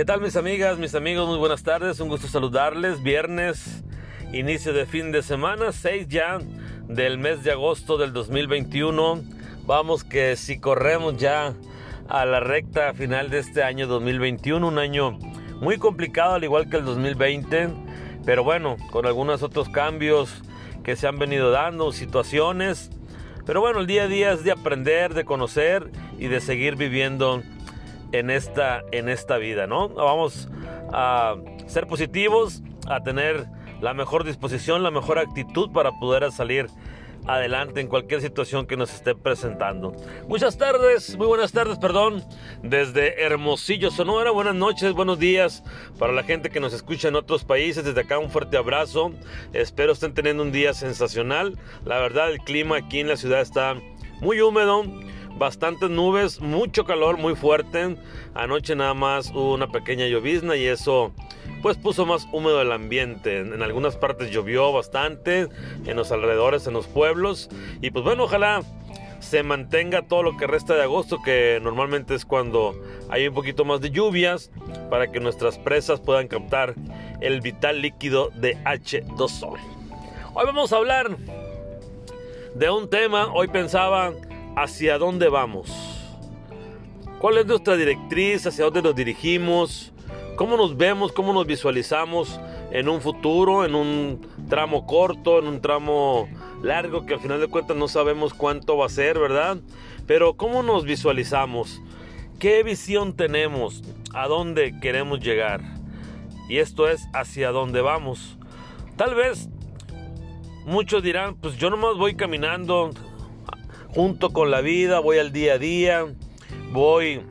¿Qué tal mis amigas, mis amigos? Muy buenas tardes, un gusto saludarles. Viernes, inicio de fin de semana, 6 ya del mes de agosto del 2021. Vamos que si corremos ya a la recta final de este año 2021, un año muy complicado al igual que el 2020, pero bueno, con algunos otros cambios que se han venido dando, situaciones. Pero bueno, el día a día es de aprender, de conocer y de seguir viviendo en esta, en esta vida, ¿no? Vamos a ser positivos, a tener la mejor disposición, la mejor actitud para poder salir adelante en cualquier situación que nos esté presentando. Muchas tardes, muy buenas tardes, perdón, desde Hermosillo, Sonora. Buenas noches, buenos días para la gente que nos escucha en otros países. Desde acá un fuerte abrazo. Espero estén teniendo un día sensacional. La verdad, el clima aquí en la ciudad está muy húmedo bastantes nubes, mucho calor, muy fuerte. Anoche nada más hubo una pequeña llovizna y eso pues puso más húmedo el ambiente. En, algunas partes llovió bastante, en los alrededores, en los pueblos. Y pues bueno, ojalá se mantenga todo lo que resta de agosto, que normalmente es cuando hay un poquito más de lluvias, para que nuestras presas puedan captar el vital líquido de H2O. Hoy vamos a hablar de un tema, hoy pensaba hacia dónde vamos. ¿Cuál es nuestra directriz? ¿Hacia dónde nos dirigimos? ¿Cómo nos vemos? ¿Cómo nos visualizamos en un futuro? ¿En un tramo corto? ¿En un tramo largo? Que al final de cuentas no sabemos cuánto va a ser, ¿verdad? Pero ¿cómo nos visualizamos? ¿Qué visión tenemos? ¿A dónde queremos llegar? Y esto es hacia dónde vamos. Tal vez muchos dirán, pues yo nomás voy caminando junto con la vida, voy al día a día, voy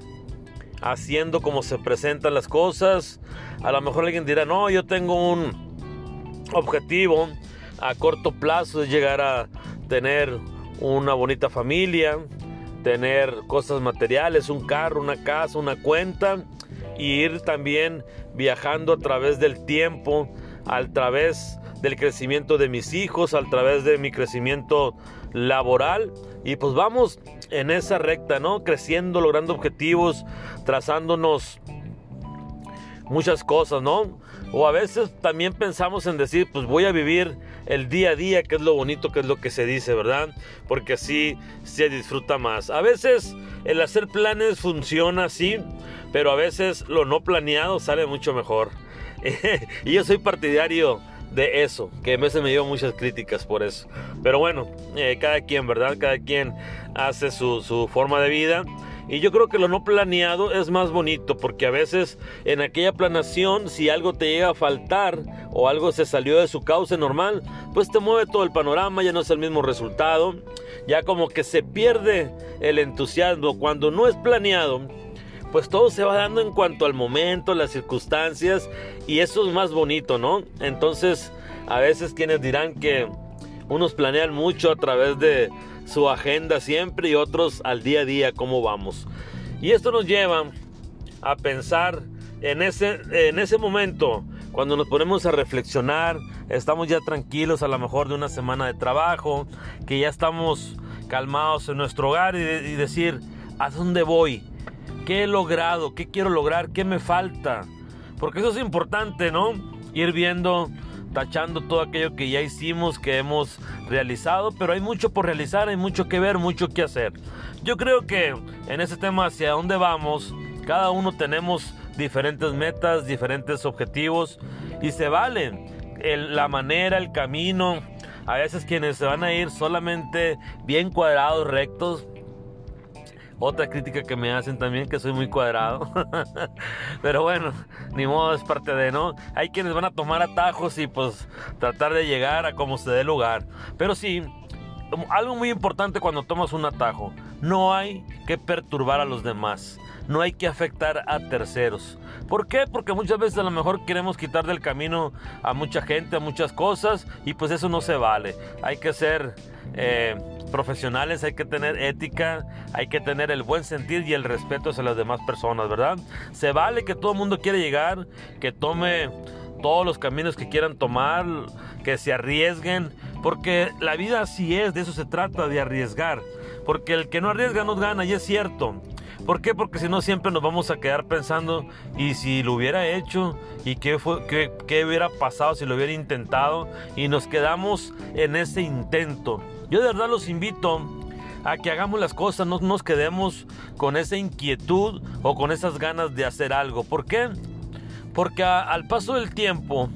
haciendo como se presentan las cosas. A lo mejor alguien dirá, no, yo tengo un objetivo a corto plazo de llegar a tener una bonita familia, tener cosas materiales, un carro, una casa, una cuenta y ir también viajando a través del tiempo, a través del crecimiento de mis hijos, a través de mi crecimiento laboral y pues vamos en esa recta, ¿no? Creciendo, logrando objetivos, trazándonos muchas cosas, ¿no? O a veces también pensamos en decir, pues voy a vivir el día a día, que es lo bonito, que es lo que se dice, ¿verdad? Porque así se disfruta más. A veces el hacer planes funciona así, pero a veces lo no planeado sale mucho mejor. y yo soy partidario de eso, que a veces me dio muchas críticas por eso. Pero bueno, eh, cada quien, ¿verdad? Cada quien hace su, su forma de vida. Y yo creo que lo no planeado es más bonito porque a veces en aquella planación si algo te llega a faltar o algo se salió de su cauce normal, pues te mueve todo el panorama, ya no es el mismo resultado, ya como que se pierde el entusiasmo cuando no es planeado pues todo se va dando en cuanto al momento, las circunstancias y eso es más bonito, ¿no? Entonces, a veces quienes dirán que unos planean mucho a través de su agenda siempre y otros al día a día cómo vamos. Y esto nos lleva a pensar en ese, en ese momento, cuando nos ponemos a reflexionar, estamos ya tranquilos a lo mejor de una semana de trabajo, que ya estamos calmados en nuestro hogar y, y decir, ¿a dónde voy? ¿Qué he logrado? ¿Qué quiero lograr? ¿Qué me falta? Porque eso es importante, ¿no? Ir viendo, tachando todo aquello que ya hicimos, que hemos realizado, pero hay mucho por realizar, hay mucho que ver, mucho que hacer. Yo creo que en ese tema hacia dónde vamos, cada uno tenemos diferentes metas, diferentes objetivos y se vale la manera, el camino. A veces quienes se van a ir solamente bien cuadrados, rectos, otra crítica que me hacen también que soy muy cuadrado. Pero bueno, ni modo, es parte de, ¿no? Hay quienes van a tomar atajos y pues tratar de llegar a como se dé lugar. Pero sí, algo muy importante cuando tomas un atajo, no hay que perturbar a los demás, no hay que afectar a terceros. ¿Por qué? Porque muchas veces a lo mejor queremos quitar del camino a mucha gente, a muchas cosas, y pues eso no se vale. Hay que ser eh, profesionales, hay que tener ética, hay que tener el buen sentir y el respeto hacia las demás personas, ¿verdad? Se vale que todo el mundo quiere llegar, que tome todos los caminos que quieran tomar, que se arriesguen, porque la vida así es, de eso se trata, de arriesgar, porque el que no arriesga no gana, y es cierto, ¿Por qué? Porque si no siempre nos vamos a quedar pensando, ¿y si lo hubiera hecho? ¿Y qué, fue, qué, qué hubiera pasado si lo hubiera intentado? Y nos quedamos en ese intento. Yo de verdad los invito a que hagamos las cosas, no nos quedemos con esa inquietud o con esas ganas de hacer algo. ¿Por qué? Porque al paso del tiempo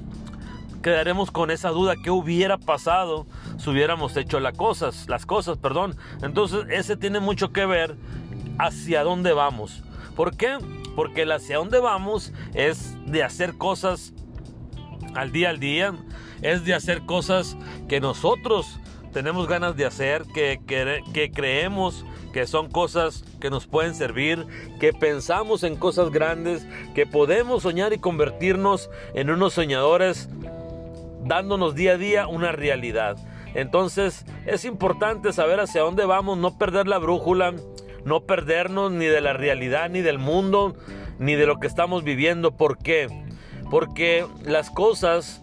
quedaremos con esa duda que hubiera pasado si hubiéramos hecho las cosas, las cosas, perdón. Entonces, ese tiene mucho que ver hacia dónde vamos. ¿Por qué? Porque el hacia dónde vamos es de hacer cosas al día al día, es de hacer cosas que nosotros tenemos ganas de hacer, que, que, creemos que son cosas que nos pueden servir, que pensamos en cosas grandes, que podemos soñar y convertirnos en unos soñadores, dándonos día a día una realidad. Entonces es importante saber hacia dónde vamos, no perder la brújula, no perdernos ni de la realidad, ni del mundo, ni de lo que estamos viviendo. ¿Por qué? Porque las cosas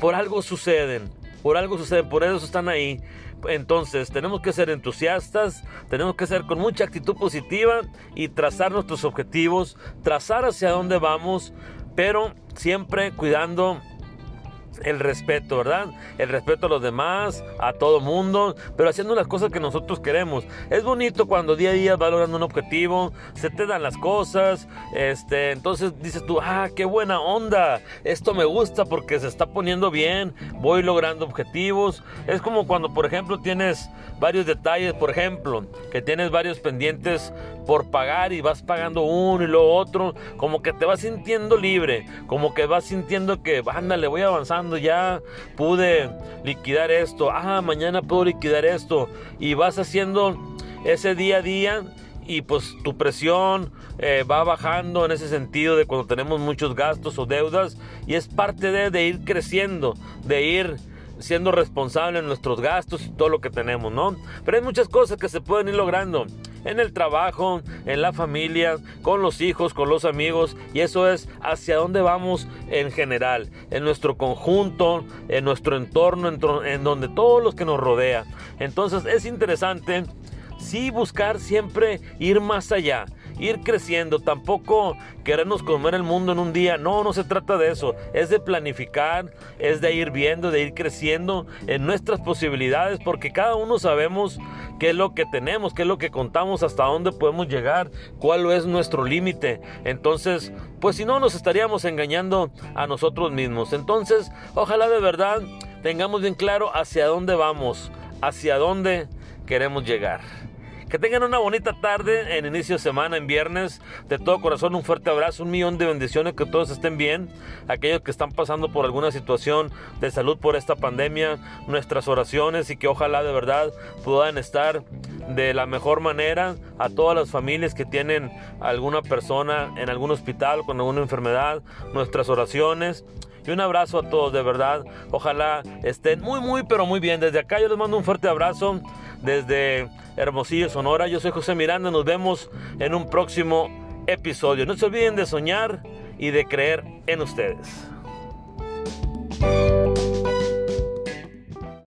por algo suceden por algo sucede, por eso están ahí. Entonces tenemos que ser entusiastas, tenemos que ser con mucha actitud positiva y trazar nuestros objetivos, trazar hacia dónde vamos, pero siempre cuidando el respeto, ¿verdad? El respeto a los demás, a todo mundo, pero haciendo las cosas que nosotros queremos. Es bonito cuando día a día vas logrando un objetivo, se te dan las cosas, este, entonces dices tú, ah, qué buena onda, esto me gusta porque se está poniendo bien, voy logrando objetivos. Es como cuando, por ejemplo, tienes varios detalles, por ejemplo, que tienes varios pendientes por pagar y vas pagando uno y lo otro, como que te vas sintiendo libre, como que vas sintiendo que, ándale, voy avanzando ya pude liquidar esto, ah, mañana puedo liquidar esto, y vas haciendo ese día a día y pues tu presión eh, va bajando en ese sentido de cuando tenemos muchos gastos o deudas y es parte de, de ir creciendo, de ir siendo responsable en nuestros gastos y todo lo que tenemos, ¿no? Pero hay muchas cosas que se pueden ir logrando en el trabajo, en la familia, con los hijos, con los amigos, y eso es hacia dónde vamos en general, en nuestro conjunto, en nuestro entorno, en, donde todos los que nos rodea. Entonces es interesante sí buscar siempre ir más allá ir creciendo, tampoco querernos comer el mundo en un día. No, no se trata de eso. Es de planificar, es de ir viendo, de ir creciendo en nuestras posibilidades, porque cada uno sabemos qué es lo que tenemos, qué es lo que contamos, hasta dónde podemos llegar, cuál es nuestro límite. Entonces, pues si no, nos estaríamos engañando a nosotros mismos. Entonces, ojalá de verdad tengamos bien claro hacia dónde vamos, hacia dónde queremos llegar. Que tengan una bonita tarde en inicio de semana, en viernes. De todo corazón, un fuerte abrazo, un millón de bendiciones, que todos estén bien. Aquellos que están pasando por alguna situación de salud por esta pandemia, nuestras oraciones y que ojalá de verdad puedan estar de la mejor manera a todas las familias que tienen alguna persona en algún hospital con alguna enfermedad, nuestras oraciones. Y un abrazo a todos, de verdad. Ojalá estén muy, muy, pero muy bien. Desde acá yo les mando un fuerte abrazo desde Hermosillo, Sonora. Yo soy José Miranda. Nos vemos en un próximo episodio. No se olviden de soñar y de creer en ustedes.